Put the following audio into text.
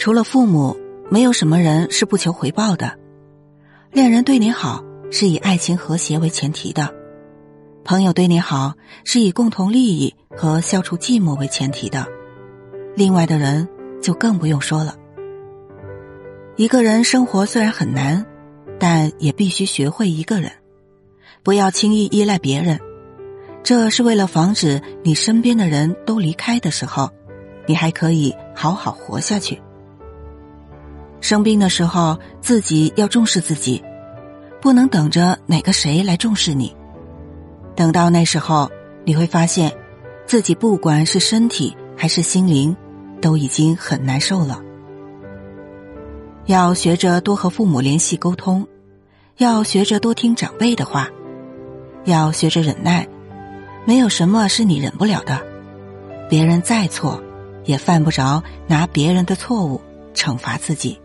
除了父母，没有什么人是不求回报的。恋人对你好，是以爱情和谐为前提的；朋友对你好，是以共同利益和消除寂寞为前提的。另外的人就更不用说了。一个人生活虽然很难，但也必须学会一个人，不要轻易依赖别人。这是为了防止你身边的人都离开的时候，你还可以好好活下去。生病的时候，自己要重视自己，不能等着哪个谁来重视你。等到那时候，你会发现，自己不管是身体还是心灵，都已经很难受了。要学着多和父母联系沟通，要学着多听长辈的话，要学着忍耐。没有什么是你忍不了的，别人再错，也犯不着拿别人的错误惩罚自己。